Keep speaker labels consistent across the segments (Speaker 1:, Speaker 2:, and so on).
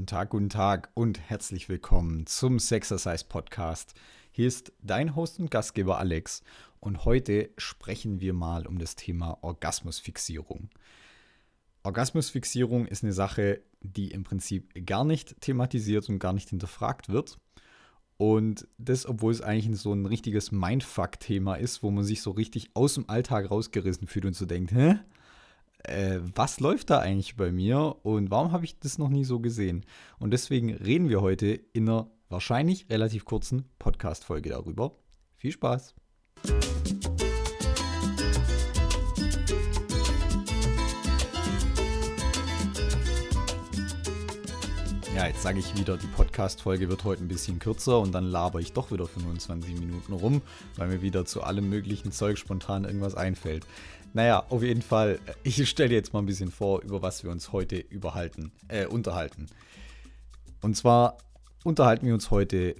Speaker 1: Guten Tag, guten Tag und herzlich willkommen zum Sexercise Podcast. Hier ist dein Host und Gastgeber Alex und heute sprechen wir mal um das Thema Orgasmusfixierung. Orgasmusfixierung ist eine Sache, die im Prinzip gar nicht thematisiert und gar nicht hinterfragt wird. Und das, obwohl es eigentlich so ein richtiges Mindfuck-Thema ist, wo man sich so richtig aus dem Alltag rausgerissen fühlt und so denkt, hä? Äh, was läuft da eigentlich bei mir und warum habe ich das noch nie so gesehen? Und deswegen reden wir heute in einer wahrscheinlich relativ kurzen Podcast-Folge darüber. Viel Spaß! Ja, jetzt sage ich wieder, die Podcast-Folge wird heute ein bisschen kürzer und dann laber ich doch wieder 25 Minuten rum, weil mir wieder zu allem möglichen Zeug spontan irgendwas einfällt. Naja, auf jeden Fall, ich stelle jetzt mal ein bisschen vor, über was wir uns heute überhalten, äh, unterhalten. Und zwar unterhalten wir uns heute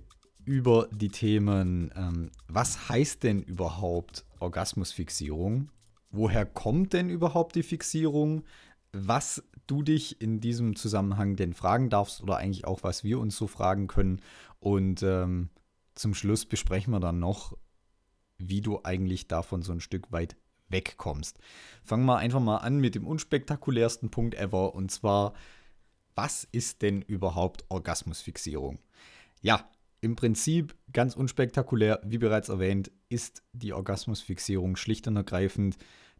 Speaker 1: über die Themen, ähm, was heißt denn überhaupt Orgasmusfixierung? Woher kommt denn überhaupt die Fixierung? Was du dich in diesem Zusammenhang denn fragen darfst oder eigentlich auch, was wir uns so fragen können. Und ähm, zum Schluss besprechen wir dann noch, wie du eigentlich davon so ein Stück weit wegkommst. Fangen wir einfach mal an mit dem unspektakulärsten Punkt ever und zwar, was ist denn überhaupt Orgasmusfixierung? Ja, im Prinzip ganz unspektakulär, wie bereits erwähnt, ist die Orgasmusfixierung schlicht und ergreifend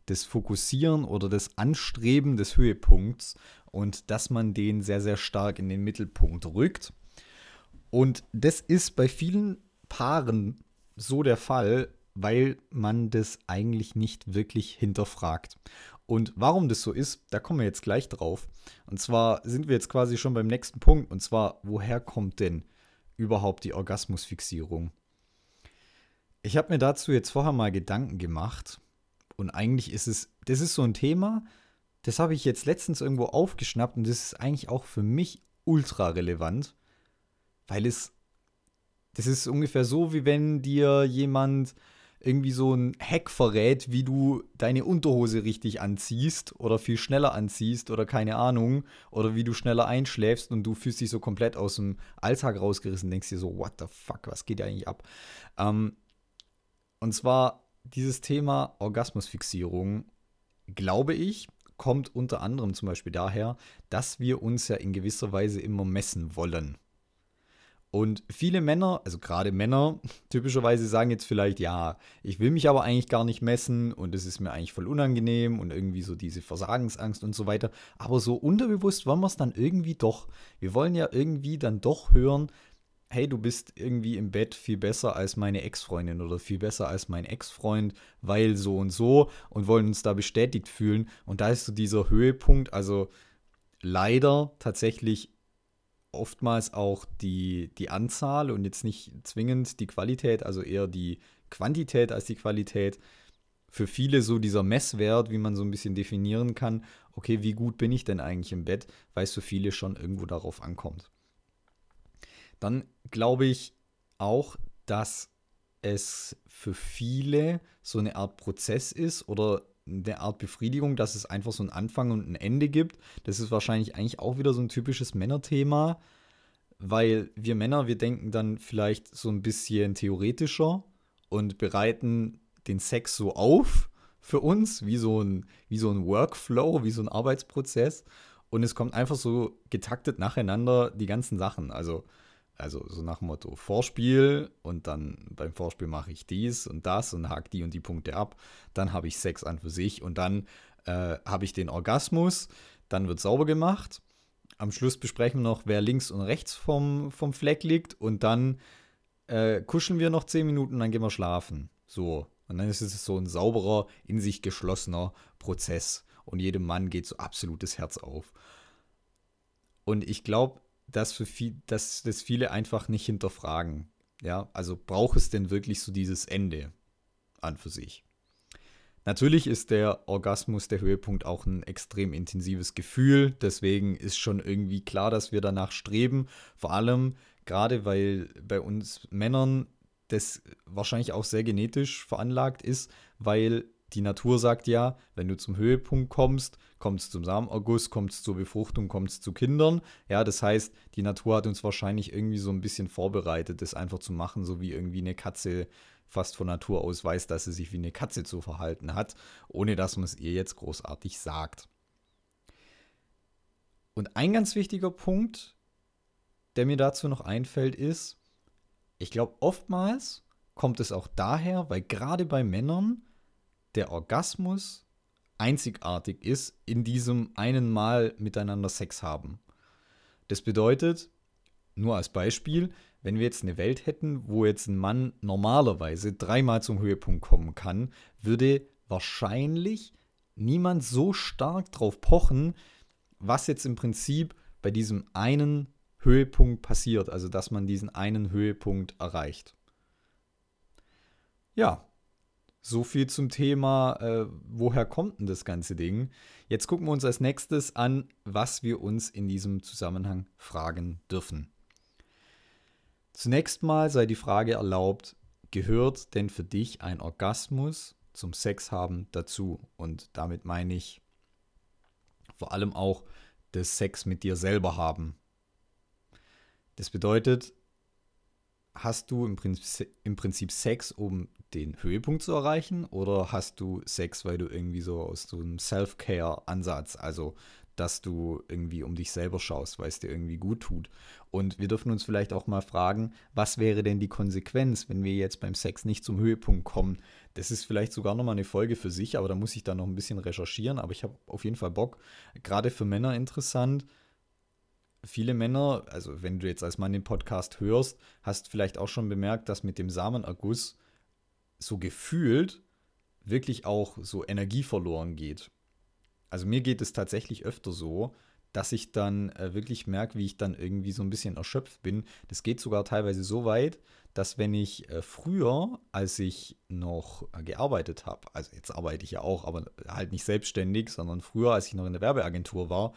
Speaker 1: das Fokussieren oder das Anstreben des Höhepunkts und dass man den sehr, sehr stark in den Mittelpunkt rückt. Und das ist bei vielen Paaren so der Fall, weil man das eigentlich nicht wirklich hinterfragt. Und warum das so ist, da kommen wir jetzt gleich drauf. Und zwar sind wir jetzt quasi schon beim nächsten Punkt. Und zwar, woher kommt denn überhaupt die Orgasmusfixierung? Ich habe mir dazu jetzt vorher mal Gedanken gemacht und eigentlich ist es, das ist so ein Thema, das habe ich jetzt letztens irgendwo aufgeschnappt und das ist eigentlich auch für mich ultra relevant, weil es, das ist ungefähr so, wie wenn dir jemand irgendwie so ein Hack verrät, wie du deine Unterhose richtig anziehst oder viel schneller anziehst oder keine Ahnung oder wie du schneller einschläfst und du fühlst dich so komplett aus dem Alltag rausgerissen, denkst dir so, what the fuck, was geht eigentlich ab? Ähm, und zwar dieses Thema Orgasmusfixierung, glaube ich, kommt unter anderem zum Beispiel daher, dass wir uns ja in gewisser Weise immer messen wollen. Und viele Männer, also gerade Männer, typischerweise sagen jetzt vielleicht, ja, ich will mich aber eigentlich gar nicht messen und es ist mir eigentlich voll unangenehm und irgendwie so diese Versagensangst und so weiter. Aber so unterbewusst wollen wir es dann irgendwie doch. Wir wollen ja irgendwie dann doch hören, hey, du bist irgendwie im Bett viel besser als meine Ex-Freundin oder viel besser als mein Ex-Freund, weil so und so und wollen uns da bestätigt fühlen. Und da ist so dieser Höhepunkt, also leider tatsächlich oftmals auch die, die Anzahl und jetzt nicht zwingend die Qualität, also eher die Quantität als die Qualität. Für viele so dieser Messwert, wie man so ein bisschen definieren kann, okay, wie gut bin ich denn eigentlich im Bett, weil es für viele schon irgendwo darauf ankommt dann glaube ich auch, dass es für viele so eine Art Prozess ist oder eine Art Befriedigung, dass es einfach so einen Anfang und ein Ende gibt. Das ist wahrscheinlich eigentlich auch wieder so ein typisches Männerthema, weil wir Männer, wir denken dann vielleicht so ein bisschen theoretischer und bereiten den Sex so auf für uns, wie so ein, wie so ein Workflow, wie so ein Arbeitsprozess. Und es kommt einfach so getaktet nacheinander die ganzen Sachen. Also also so nach dem Motto Vorspiel und dann beim Vorspiel mache ich dies und das und hake die und die Punkte ab. Dann habe ich Sex an für sich und dann äh, habe ich den Orgasmus. Dann wird sauber gemacht. Am Schluss besprechen wir noch, wer links und rechts vom, vom Fleck liegt und dann äh, kuscheln wir noch 10 Minuten dann gehen wir schlafen. So. Und dann ist es so ein sauberer, in sich geschlossener Prozess. Und jedem Mann geht so absolutes Herz auf. Und ich glaube, dass, für viel, dass das viele einfach nicht hinterfragen. Ja, also braucht es denn wirklich so dieses Ende an für sich? Natürlich ist der Orgasmus, der Höhepunkt, auch ein extrem intensives Gefühl. Deswegen ist schon irgendwie klar, dass wir danach streben. Vor allem gerade, weil bei uns Männern das wahrscheinlich auch sehr genetisch veranlagt ist, weil die Natur sagt ja, wenn du zum Höhepunkt kommst, kommst zum Samenerguss, kommst zur Befruchtung, kommst zu Kindern. Ja, das heißt, die Natur hat uns wahrscheinlich irgendwie so ein bisschen vorbereitet, das einfach zu machen, so wie irgendwie eine Katze fast von Natur aus weiß, dass sie sich wie eine Katze zu verhalten hat, ohne dass man es ihr jetzt großartig sagt. Und ein ganz wichtiger Punkt, der mir dazu noch einfällt, ist, ich glaube, oftmals kommt es auch daher, weil gerade bei Männern der Orgasmus einzigartig ist in diesem einen Mal miteinander Sex haben. Das bedeutet, nur als Beispiel, wenn wir jetzt eine Welt hätten, wo jetzt ein Mann normalerweise dreimal zum Höhepunkt kommen kann, würde wahrscheinlich niemand so stark drauf pochen, was jetzt im Prinzip bei diesem einen Höhepunkt passiert, also dass man diesen einen Höhepunkt erreicht. Ja, so viel zum Thema, äh, woher kommt denn das ganze Ding? Jetzt gucken wir uns als nächstes an, was wir uns in diesem Zusammenhang fragen dürfen. Zunächst mal sei die Frage erlaubt, gehört denn für dich ein Orgasmus zum Sex haben dazu? Und damit meine ich vor allem auch das Sex mit dir selber haben. Das bedeutet, hast du im Prinzip, im Prinzip Sex, um den Höhepunkt zu erreichen? Oder hast du Sex, weil du irgendwie so aus so einem Self-Care-Ansatz, also dass du irgendwie um dich selber schaust, weil es dir irgendwie gut tut? Und wir dürfen uns vielleicht auch mal fragen, was wäre denn die Konsequenz, wenn wir jetzt beim Sex nicht zum Höhepunkt kommen? Das ist vielleicht sogar nochmal eine Folge für sich, aber da muss ich dann noch ein bisschen recherchieren. Aber ich habe auf jeden Fall Bock. Gerade für Männer interessant viele Männer, also wenn du jetzt als Mann den Podcast hörst, hast vielleicht auch schon bemerkt, dass mit dem Samenerguss so gefühlt wirklich auch so Energie verloren geht. Also mir geht es tatsächlich öfter so, dass ich dann äh, wirklich merke, wie ich dann irgendwie so ein bisschen erschöpft bin. Das geht sogar teilweise so weit, dass wenn ich äh, früher, als ich noch äh, gearbeitet habe, also jetzt arbeite ich ja auch, aber halt nicht selbstständig, sondern früher, als ich noch in der Werbeagentur war,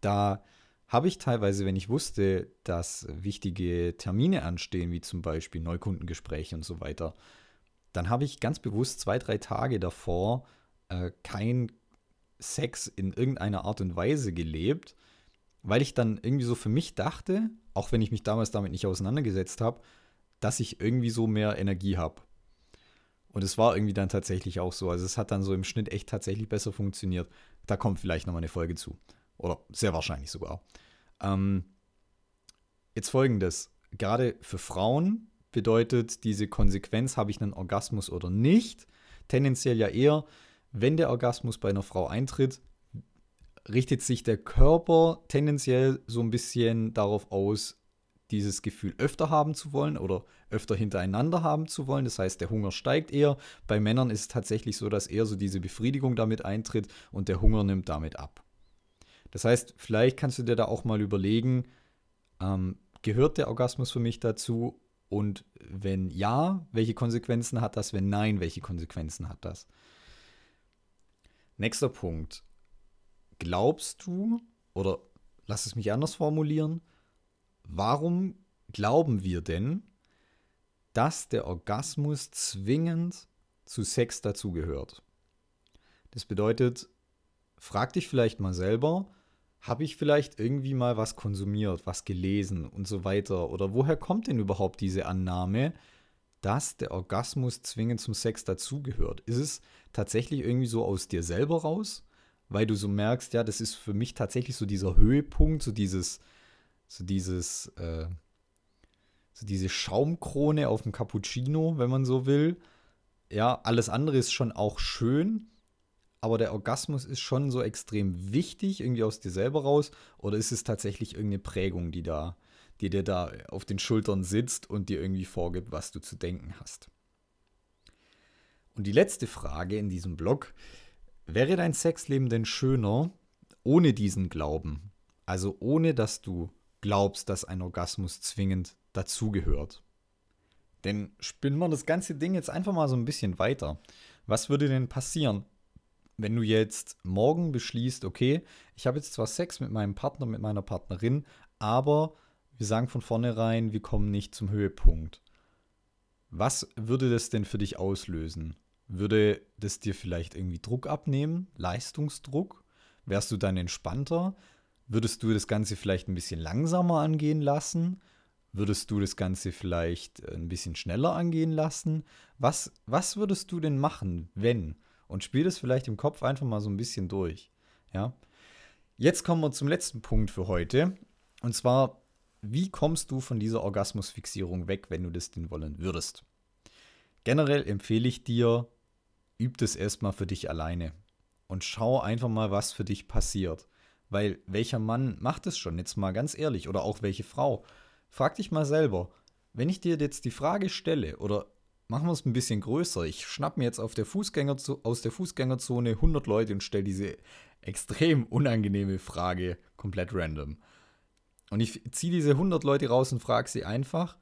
Speaker 1: da habe ich teilweise, wenn ich wusste, dass wichtige Termine anstehen, wie zum Beispiel Neukundengespräche und so weiter, dann habe ich ganz bewusst zwei, drei Tage davor äh, kein Sex in irgendeiner Art und Weise gelebt, weil ich dann irgendwie so für mich dachte, auch wenn ich mich damals damit nicht auseinandergesetzt habe, dass ich irgendwie so mehr Energie habe. Und es war irgendwie dann tatsächlich auch so. Also es hat dann so im Schnitt echt tatsächlich besser funktioniert. Da kommt vielleicht nochmal eine Folge zu. Oder sehr wahrscheinlich sogar. Ähm, jetzt folgendes. Gerade für Frauen bedeutet diese Konsequenz, habe ich einen Orgasmus oder nicht, tendenziell ja eher, wenn der Orgasmus bei einer Frau eintritt, richtet sich der Körper tendenziell so ein bisschen darauf aus, dieses Gefühl öfter haben zu wollen oder öfter hintereinander haben zu wollen. Das heißt, der Hunger steigt eher. Bei Männern ist es tatsächlich so, dass eher so diese Befriedigung damit eintritt und der Hunger nimmt damit ab. Das heißt, vielleicht kannst du dir da auch mal überlegen, ähm, gehört der Orgasmus für mich dazu? Und wenn ja, welche Konsequenzen hat das? Wenn nein, welche Konsequenzen hat das? Nächster Punkt. Glaubst du, oder lass es mich anders formulieren, warum glauben wir denn, dass der Orgasmus zwingend zu Sex dazugehört? Das bedeutet, frag dich vielleicht mal selber, habe ich vielleicht irgendwie mal was konsumiert, was gelesen und so weiter? Oder woher kommt denn überhaupt diese Annahme, dass der Orgasmus zwingend zum Sex dazugehört? Ist es tatsächlich irgendwie so aus dir selber raus? Weil du so merkst, ja, das ist für mich tatsächlich so dieser Höhepunkt, so dieses, so dieses, äh, so diese Schaumkrone auf dem Cappuccino, wenn man so will. Ja, alles andere ist schon auch schön, aber der Orgasmus ist schon so extrem wichtig, irgendwie aus dir selber raus? Oder ist es tatsächlich irgendeine Prägung, die da, die dir da auf den Schultern sitzt und dir irgendwie vorgibt, was du zu denken hast? Und die letzte Frage in diesem Blog: Wäre dein Sexleben denn schöner ohne diesen Glauben? Also ohne, dass du glaubst, dass ein Orgasmus zwingend dazugehört. Denn spinnen wir das ganze Ding jetzt einfach mal so ein bisschen weiter. Was würde denn passieren, wenn du jetzt morgen beschließt, okay, ich habe jetzt zwar Sex mit meinem Partner, mit meiner Partnerin, aber wir sagen von vornherein, wir kommen nicht zum Höhepunkt. Was würde das denn für dich auslösen? Würde das dir vielleicht irgendwie Druck abnehmen, Leistungsdruck? Wärst du dann entspannter? Würdest du das Ganze vielleicht ein bisschen langsamer angehen lassen? Würdest du das Ganze vielleicht ein bisschen schneller angehen lassen? Was, was würdest du denn machen, wenn? Und spiel das vielleicht im Kopf einfach mal so ein bisschen durch. Ja. Jetzt kommen wir zum letzten Punkt für heute. Und zwar, wie kommst du von dieser Orgasmusfixierung weg, wenn du das denn wollen würdest? Generell empfehle ich dir, üb das erstmal für dich alleine und schau einfach mal, was für dich passiert. Weil welcher Mann macht es schon, jetzt mal ganz ehrlich, oder auch welche Frau? Frag dich mal selber, wenn ich dir jetzt die Frage stelle, oder machen wir es ein bisschen größer, ich schnapp mir jetzt auf der aus der Fußgängerzone 100 Leute und stelle diese extrem unangenehme Frage komplett random. Und ich ziehe diese 100 Leute raus und frage sie einfach,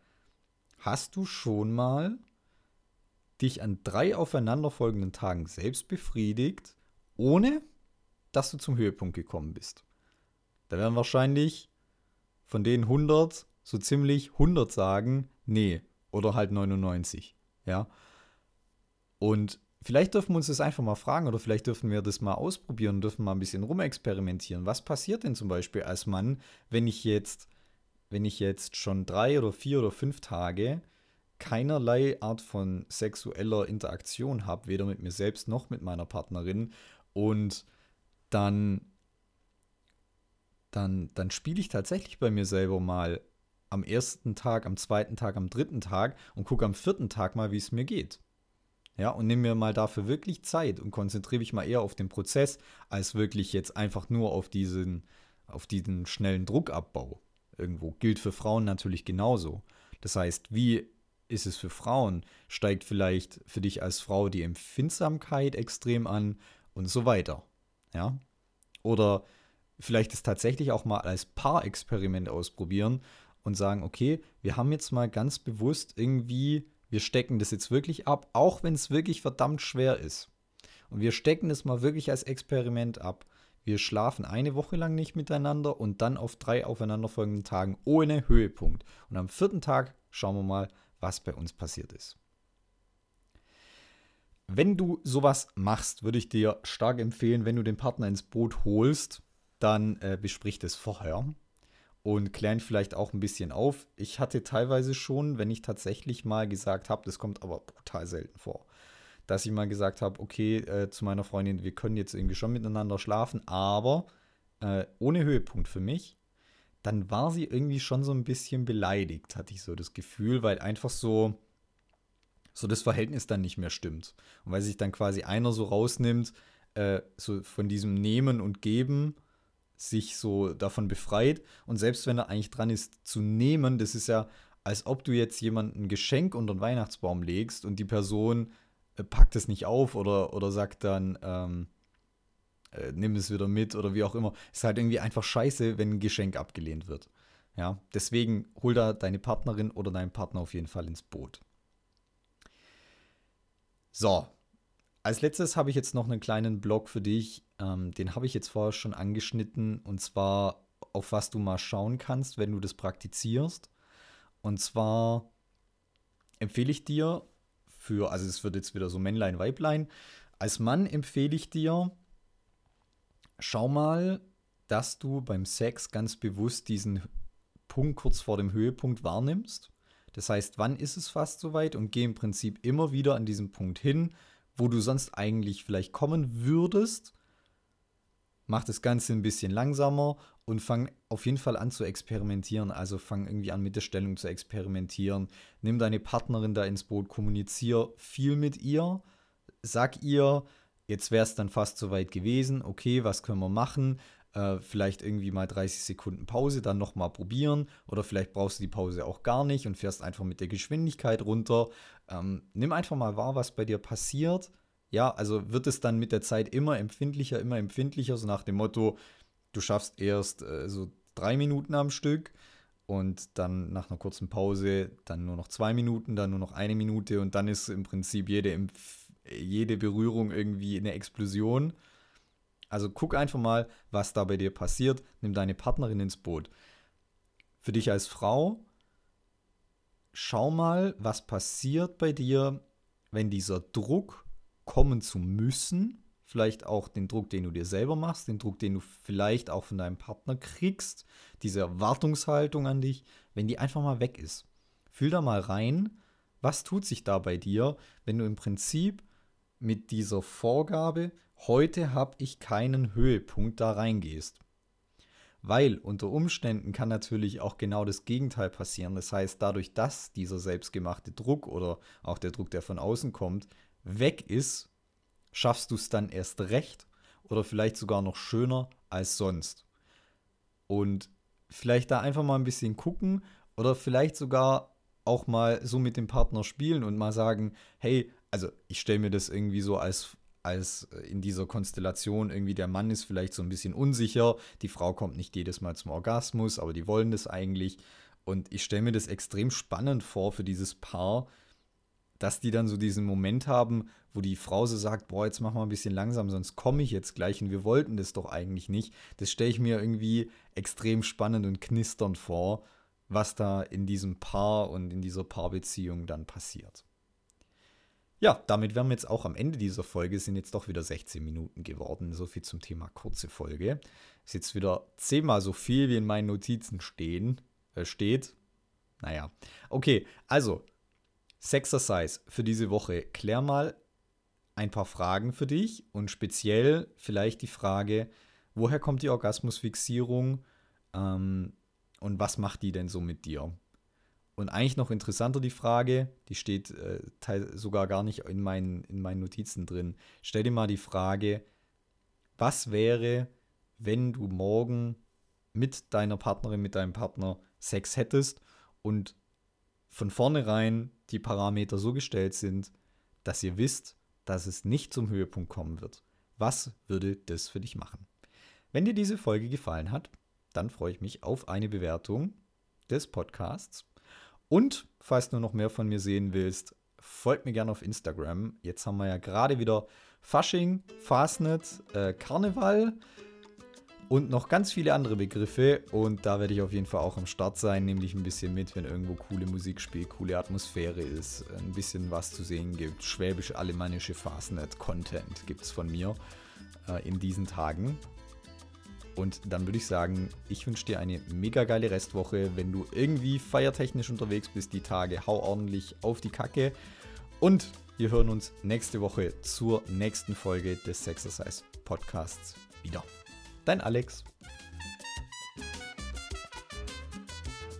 Speaker 1: hast du schon mal dich an drei aufeinanderfolgenden Tagen selbst befriedigt, ohne dass du zum Höhepunkt gekommen bist. Da werden wahrscheinlich von den 100 so ziemlich 100 sagen, nee, oder halt 99, ja. Und vielleicht dürfen wir uns das einfach mal fragen oder vielleicht dürfen wir das mal ausprobieren, dürfen mal ein bisschen rumexperimentieren. Was passiert denn zum Beispiel als Mann, wenn ich jetzt, wenn ich jetzt schon drei oder vier oder fünf Tage keinerlei Art von sexueller Interaktion habe, weder mit mir selbst noch mit meiner Partnerin und dann, dann, dann spiele ich tatsächlich bei mir selber mal am ersten Tag, am zweiten Tag, am dritten Tag und gucke am vierten Tag mal, wie es mir geht. Ja, und nehme mir mal dafür wirklich Zeit und konzentriere mich mal eher auf den Prozess, als wirklich jetzt einfach nur auf diesen, auf diesen schnellen Druckabbau. Irgendwo gilt für Frauen natürlich genauso. Das heißt, wie ist es für Frauen? Steigt vielleicht für dich als Frau die Empfindsamkeit extrem an und so weiter. Ja? Oder vielleicht es tatsächlich auch mal als Paarexperiment ausprobieren und sagen, okay, wir haben jetzt mal ganz bewusst irgendwie, wir stecken das jetzt wirklich ab, auch wenn es wirklich verdammt schwer ist. Und wir stecken das mal wirklich als Experiment ab. Wir schlafen eine Woche lang nicht miteinander und dann auf drei aufeinanderfolgenden Tagen ohne Höhepunkt. Und am vierten Tag schauen wir mal, was bei uns passiert ist. Wenn du sowas machst, würde ich dir stark empfehlen, wenn du den Partner ins Boot holst, dann äh, besprich das vorher und klären vielleicht auch ein bisschen auf. Ich hatte teilweise schon, wenn ich tatsächlich mal gesagt habe, das kommt aber brutal selten vor, dass ich mal gesagt habe, okay, äh, zu meiner Freundin, wir können jetzt irgendwie schon miteinander schlafen, aber äh, ohne Höhepunkt für mich. Dann war sie irgendwie schon so ein bisschen beleidigt, hatte ich so das Gefühl, weil einfach so, so das Verhältnis dann nicht mehr stimmt. Und weil sich dann quasi einer so rausnimmt, äh, so von diesem Nehmen und Geben sich so davon befreit. Und selbst wenn er eigentlich dran ist zu nehmen, das ist ja, als ob du jetzt jemandem ein Geschenk unter den Weihnachtsbaum legst und die Person äh, packt es nicht auf oder, oder sagt dann, ähm, äh, nimm es wieder mit oder wie auch immer. Ist halt irgendwie einfach scheiße, wenn ein Geschenk abgelehnt wird. Ja, deswegen hol da deine Partnerin oder deinen Partner auf jeden Fall ins Boot. So, als letztes habe ich jetzt noch einen kleinen Blog für dich. Ähm, den habe ich jetzt vorher schon angeschnitten und zwar auf was du mal schauen kannst, wenn du das praktizierst. Und zwar empfehle ich dir für, also es wird jetzt wieder so Männlein, Weiblein. Als Mann empfehle ich dir, schau mal, dass du beim Sex ganz bewusst diesen Punkt kurz vor dem Höhepunkt wahrnimmst. Das heißt, wann ist es fast soweit und geh im Prinzip immer wieder an diesen Punkt hin, wo du sonst eigentlich vielleicht kommen würdest. Mach das Ganze ein bisschen langsamer und fang auf jeden Fall an zu experimentieren. Also fang irgendwie an mit der Stellung zu experimentieren. Nimm deine Partnerin da ins Boot, kommunizier viel mit ihr. Sag ihr, jetzt wäre es dann fast soweit gewesen. Okay, was können wir machen? Äh, vielleicht irgendwie mal 30 Sekunden Pause, dann nochmal probieren. Oder vielleicht brauchst du die Pause auch gar nicht und fährst einfach mit der Geschwindigkeit runter. Ähm, nimm einfach mal wahr, was bei dir passiert. Ja, also wird es dann mit der Zeit immer empfindlicher, immer empfindlicher, so nach dem Motto, du schaffst erst äh, so drei Minuten am Stück und dann nach einer kurzen Pause dann nur noch zwei Minuten, dann nur noch eine Minute und dann ist im Prinzip jede, jede Berührung irgendwie eine Explosion. Also guck einfach mal, was da bei dir passiert. Nimm deine Partnerin ins Boot. Für dich als Frau, schau mal, was passiert bei dir, wenn dieser Druck kommen zu müssen, vielleicht auch den Druck, den du dir selber machst, den Druck, den du vielleicht auch von deinem Partner kriegst, diese Erwartungshaltung an dich, wenn die einfach mal weg ist. Fühl da mal rein, was tut sich da bei dir, wenn du im Prinzip mit dieser Vorgabe, heute habe ich keinen Höhepunkt da reingehst. Weil unter Umständen kann natürlich auch genau das Gegenteil passieren. Das heißt, dadurch, dass dieser selbstgemachte Druck oder auch der Druck, der von außen kommt, weg ist, schaffst du es dann erst recht oder vielleicht sogar noch schöner als sonst. Und vielleicht da einfach mal ein bisschen gucken oder vielleicht sogar auch mal so mit dem Partner spielen und mal sagen, hey, also ich stelle mir das irgendwie so als als in dieser Konstellation irgendwie der Mann ist vielleicht so ein bisschen unsicher, die Frau kommt nicht jedes Mal zum Orgasmus, aber die wollen das eigentlich. Und ich stelle mir das extrem spannend vor für dieses Paar, dass die dann so diesen Moment haben, wo die Frau so sagt, boah, jetzt mach mal ein bisschen langsam, sonst komme ich jetzt gleich und wir wollten das doch eigentlich nicht. Das stelle ich mir irgendwie extrem spannend und knisternd vor, was da in diesem Paar und in dieser Paarbeziehung dann passiert. Ja, damit wären wir jetzt auch am Ende dieser Folge, sind jetzt doch wieder 16 Minuten geworden. So viel zum Thema kurze Folge. Ist jetzt wieder zehnmal so viel, wie in meinen Notizen stehen, äh, steht. Naja, okay, also Sexercise für diese Woche. Klär mal ein paar Fragen für dich und speziell vielleicht die Frage, woher kommt die Orgasmusfixierung ähm, und was macht die denn so mit dir? Und eigentlich noch interessanter die Frage, die steht äh, sogar gar nicht in meinen, in meinen Notizen drin. Stell dir mal die Frage, was wäre, wenn du morgen mit deiner Partnerin, mit deinem Partner Sex hättest und von vornherein die Parameter so gestellt sind, dass ihr wisst, dass es nicht zum Höhepunkt kommen wird. Was würde das für dich machen? Wenn dir diese Folge gefallen hat, dann freue ich mich auf eine Bewertung des Podcasts. Und falls du noch mehr von mir sehen willst, folgt mir gerne auf Instagram. Jetzt haben wir ja gerade wieder Fasching, Fastnet, äh, Karneval und noch ganz viele andere Begriffe. Und da werde ich auf jeden Fall auch am Start sein, nämlich ein bisschen mit, wenn irgendwo coole Musik spielt, coole Atmosphäre ist, ein bisschen was zu sehen gibt. Schwäbisch-alemannische Fastnet-Content gibt es von mir äh, in diesen Tagen. Und dann würde ich sagen, ich wünsche dir eine mega geile Restwoche. Wenn du irgendwie feiertechnisch unterwegs bist, die Tage, hau ordentlich auf die Kacke. Und wir hören uns nächste Woche zur nächsten Folge des Sexercise Podcasts wieder. Dein Alex.